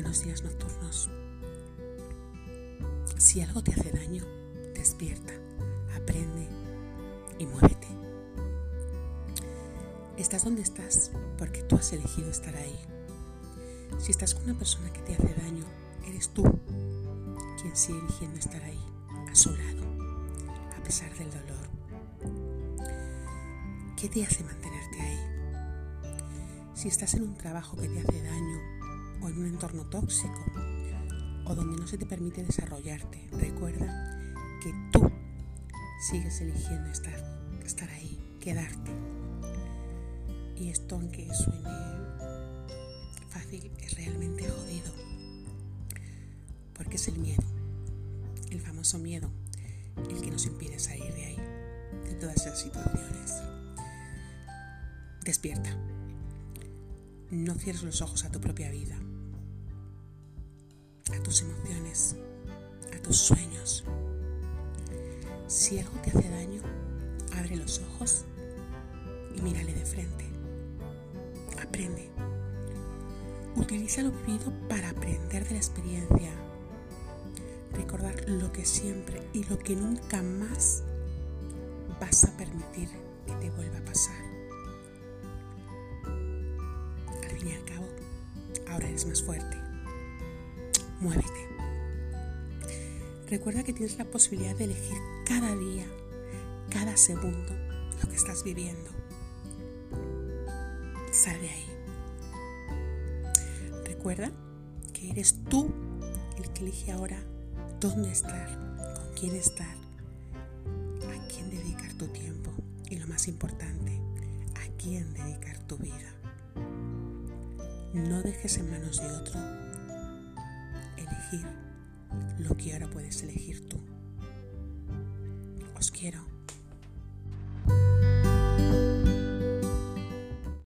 Buenos días nocturnos. Si algo te hace daño, despierta, aprende y muévete. Estás donde estás porque tú has elegido estar ahí. Si estás con una persona que te hace daño, eres tú quien sigue eligiendo estar ahí, a su lado, a pesar del dolor. ¿Qué te hace mantenerte ahí? Si estás en un trabajo que te hace daño, o en un entorno tóxico o donde no se te permite desarrollarte, recuerda que tú sigues eligiendo estar, ahí, quedarte. Y esto, aunque suene fácil, es realmente jodido. Porque es el miedo, el famoso miedo, el que nos impide salir de ahí, de todas esas situaciones. Despierta. No cierres los ojos a tu propia vida, a tus emociones, a tus sueños. Si algo te hace daño, abre los ojos y mírale de frente. Aprende. Utiliza lo vivido para aprender de la experiencia. Recordar lo que siempre y lo que nunca más vas a permitir que te vuelva a pasar. Ahora eres más fuerte. Muévete. Recuerda que tienes la posibilidad de elegir cada día, cada segundo, lo que estás viviendo. Sal de ahí. Recuerda que eres tú el que elige ahora dónde estar, con quién estar, a quién dedicar tu tiempo y lo más importante, a quién dedicar tu vida. No dejes en manos de otro elegir lo que ahora puedes elegir tú. Os quiero.